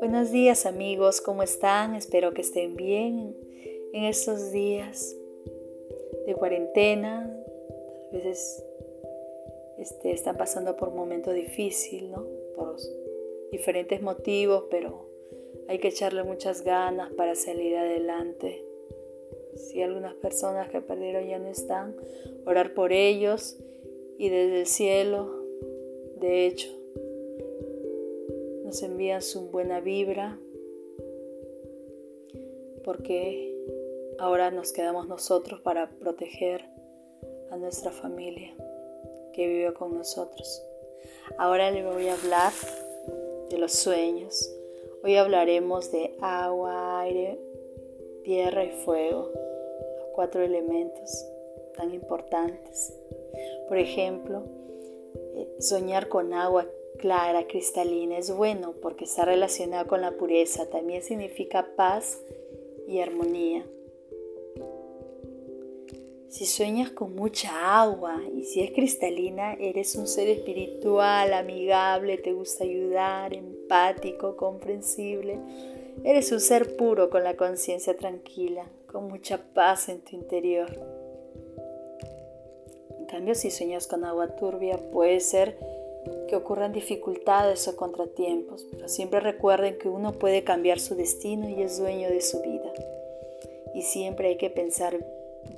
Buenos días amigos, ¿cómo están? Espero que estén bien en estos días de cuarentena. A veces este, están pasando por un momento difícil, ¿no? Por diferentes motivos, pero hay que echarle muchas ganas para salir adelante. Si algunas personas que perdieron ya no están, orar por ellos y desde el cielo, de hecho, nos envían su buena vibra porque ahora nos quedamos nosotros para proteger a nuestra familia que vive con nosotros. Ahora le voy a hablar de los sueños. Hoy hablaremos de agua, aire, tierra y fuego, los cuatro elementos tan importantes. Por ejemplo, eh, soñar con agua clara, cristalina, es bueno porque está relacionado con la pureza, también significa paz y armonía. Si sueñas con mucha agua y si es cristalina, eres un ser espiritual, amigable, te gusta ayudar, empático, comprensible. Eres un ser puro con la conciencia tranquila, con mucha paz en tu interior. Cambio, si sueñas con agua turbia, puede ser que ocurran dificultades o contratiempos, pero siempre recuerden que uno puede cambiar su destino y es dueño de su vida. Y siempre hay que pensar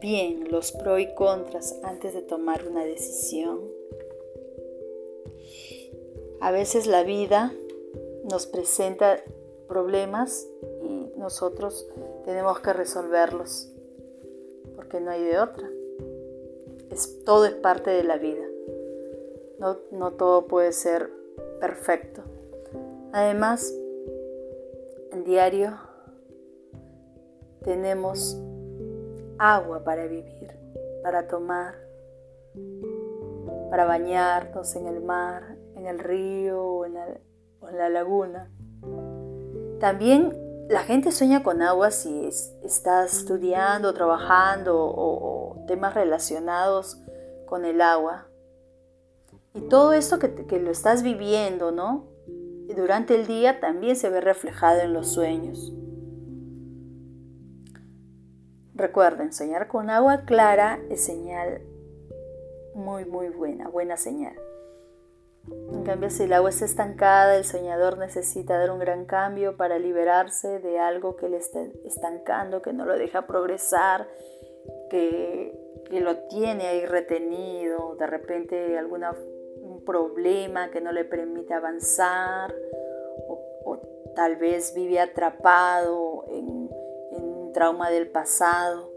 bien los pros y contras antes de tomar una decisión. A veces la vida nos presenta problemas y nosotros tenemos que resolverlos, porque no hay de otra. Todo es parte de la vida. No, no todo puede ser perfecto. Además, en diario tenemos agua para vivir, para tomar, para bañarnos en el mar, en el río o en la, laguna. También la gente sueña con agua si está estudiando, trabajando o, temas relacionados con el agua. Y todo esto que, lo estás viviendo, ¿no? Y durante el día también se ve reflejado en los sueños. Recuerden, soñar con agua clara es señal muy, muy buena, buena señal. En cambio, si el agua está estancada, el soñador necesita dar un gran cambio para liberarse de algo que le está estancando, que no lo deja progresar, que, lo tiene ahí retenido, de repente algún problema que no le permite avanzar, o, tal vez vive atrapado en trauma del pasado.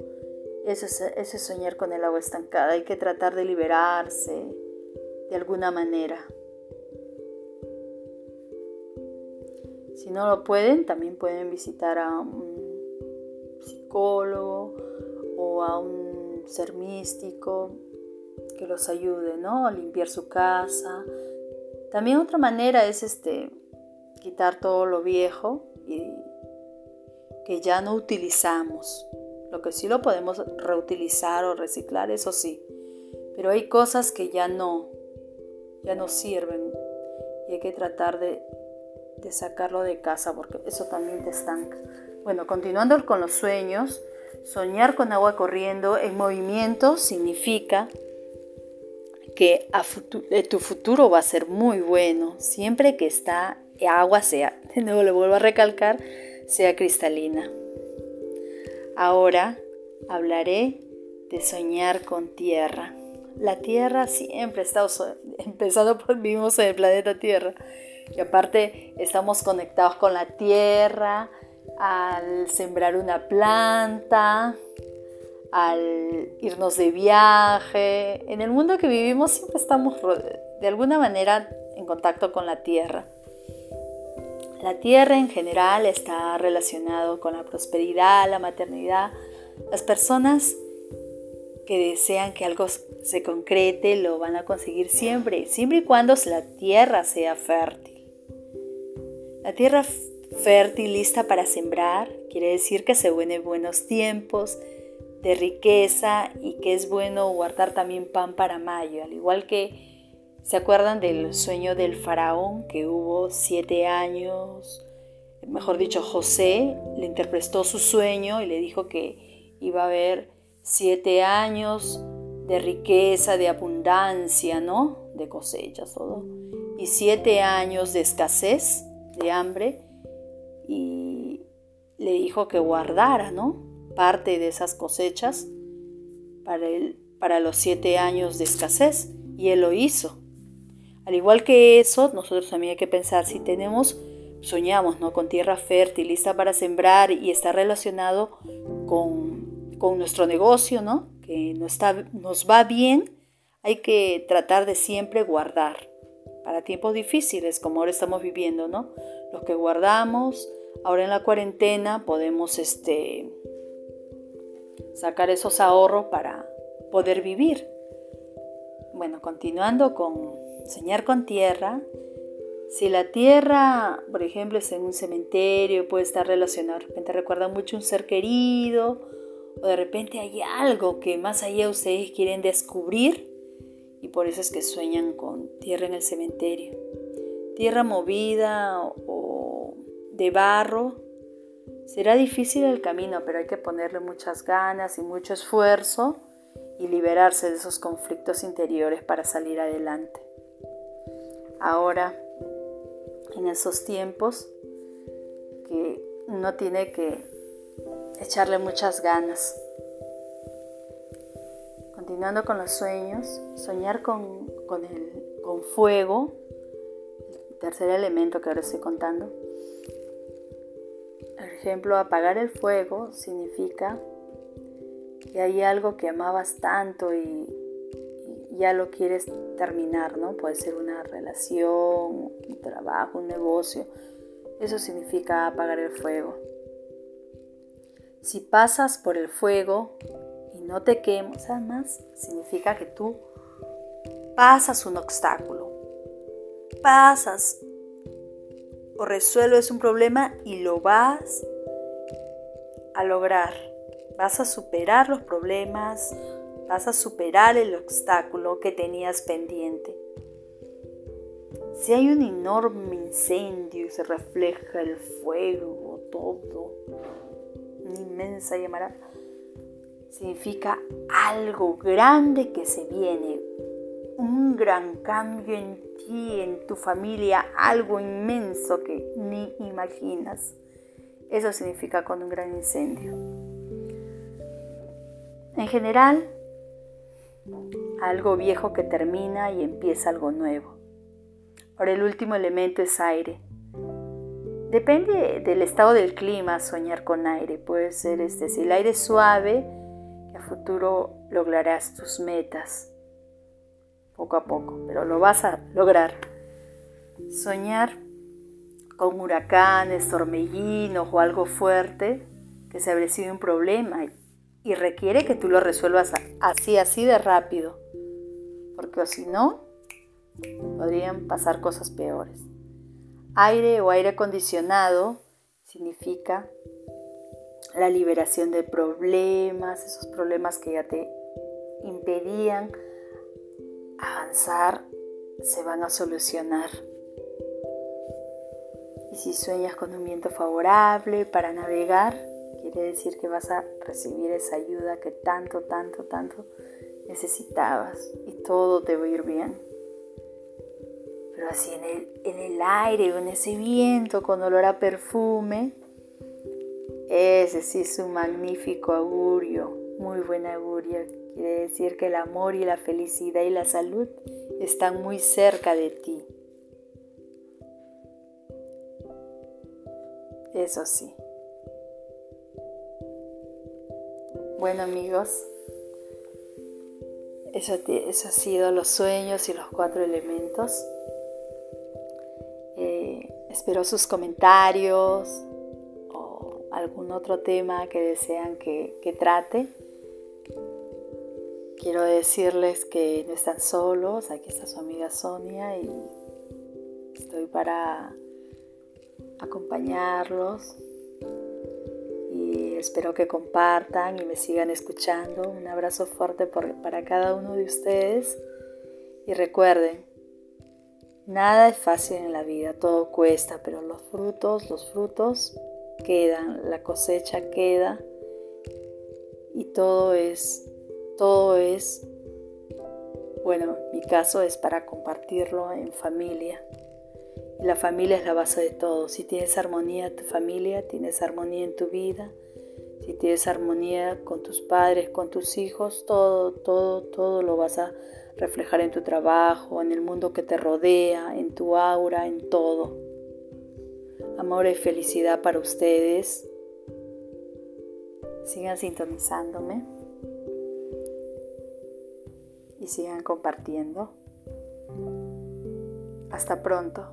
Eso es, soñar con el agua estancada. Hay que tratar de liberarse de alguna manera. Si no lo pueden, también pueden visitar a un psicólogo o a un ser místico que los ayude, ¿no? A limpiar su casa. También otra manera es este quitar todo lo viejo y que ya no utilizamos. Lo que sí lo podemos reutilizar o reciclar, eso sí. Pero hay cosas que ya no, ya no sirven y hay que tratar de, de sacarlo de casa porque eso también te estanca. Bueno, continuando con los sueños, soñar con agua corriendo en movimiento significa que eh, tu futuro va a ser muy bueno siempre que está agua sea, de nuevo le vuelvo a recalcar, sea cristalina. Ahora hablaré de soñar con tierra. La tierra siempre está empezando por vivimos en el planeta Tierra y aparte estamos conectados con la tierra al sembrar una planta, al irnos de viaje. En el mundo que vivimos siempre estamos de alguna manera en contacto con la tierra. La tierra en general está relacionado con la prosperidad, la maternidad. Las personas que desean que algo se concrete lo van a conseguir siempre, siempre y cuando la tierra sea fértil. La tierra fértil lista para sembrar quiere decir que se vienen buenos tiempos de riqueza y que es bueno guardar también pan para mayo, al igual que ¿Se acuerdan del sueño del faraón que hubo siete años? Mejor dicho, José le interpretó su sueño y le dijo que iba a haber siete años de riqueza, de abundancia, ¿no? De cosechas, todo. Y siete años de escasez, de hambre. Y le dijo que guardara, ¿no? Parte de esas cosechas para, para los siete años de escasez. Y él lo hizo. Al igual que eso, nosotros también hay que pensar si tenemos, soñamos, ¿no? Con tierra fértil, lista para sembrar y está relacionado con, con nuestro negocio, ¿no? Que nos, está, nos va bien, hay que tratar de siempre guardar para tiempos difíciles como ahora estamos viviendo, ¿no? Los que guardamos, ahora en la cuarentena podemos este, sacar esos ahorros para poder vivir. Bueno, continuando con soñar con tierra. Si la tierra, por ejemplo, es en un cementerio, puede estar relacionado, de repente recuerda mucho un ser querido, o de repente hay algo que más allá ustedes quieren descubrir, y por eso es que sueñan con tierra en el cementerio. Tierra movida o de barro, será difícil el camino, pero hay que ponerle muchas ganas y mucho esfuerzo y liberarse de esos conflictos interiores para salir adelante ahora en esos tiempos que uno tiene que echarle muchas ganas. Continuando con los sueños, soñar con, el, con fuego, el tercer elemento que ahora estoy contando. Ejemplo, apagar el fuego significa que hay algo que amabas tanto y, ya lo quieres terminar, ¿no? Puede ser una relación, un trabajo, un negocio. Eso significa apagar el fuego. Si pasas por el fuego y no te quemas, además, significa que tú pasas un obstáculo, pasas o resuelves un problema y lo vas a lograr. Vas a superar los problemas, vas a superar el obstáculo que tenías pendiente. Si hay un enorme incendio y se refleja el fuego, todo, una inmensa llamarada, significa algo grande que se viene, un gran cambio en ti, en tu familia, algo inmenso que ni imaginas. Eso significa con un gran incendio. En general, algo viejo que termina y empieza algo nuevo. Ahora el último elemento es aire. Depende del estado del clima soñar con aire. Puede ser este, si el aire es suave, a futuro lograrás tus metas. Poco a poco, pero lo vas a lograr. Soñar con huracanes, torbellinos o algo fuerte, que se sido un problema y requiere que tú lo resuelvas así, así de rápido, porque si no, podrían pasar cosas peores. Aire o aire acondicionado significa la liberación de problemas, esos problemas que ya te impedían se van a solucionar. Y si sueñas con un viento favorable para navegar, quiere decir que vas a recibir esa ayuda que tanto, tanto, tanto necesitabas y todo te va a ir bien. Pero así en el, en el aire en ese viento con olor a perfume, ese sí es un magnífico augurio, muy buen augurio. Quiere decir que el amor y la felicidad y la salud están muy cerca de ti. Eso sí. Bueno amigos, eso, eso, ha sido los sueños y los cuatro elementos. Eh, espero sus comentarios o algún otro tema que desean que, que trate. Quiero decirles que no están solos, aquí está su amiga Sonia y estoy para acompañarlos espero que compartan y me sigan escuchando. Un abrazo fuerte para cada uno de ustedes y recuerden, Nada es fácil en la vida, todo cuesta, pero los frutos, los frutos quedan, la cosecha queda y todo es, todo es, bueno, mi caso es para compartirlo en familia. La familia es la base de todo. Si tienes armonía en tu familia, tienes armonía en tu vida. Si tienes armonía con tus padres, con tus hijos, todo, todo, todo lo vas a reflejar en tu trabajo, en el mundo que te rodea, en tu aura, en todo. Amor y felicidad para ustedes. Sigan sintonizándome sigan compartiendo. Hasta pronto.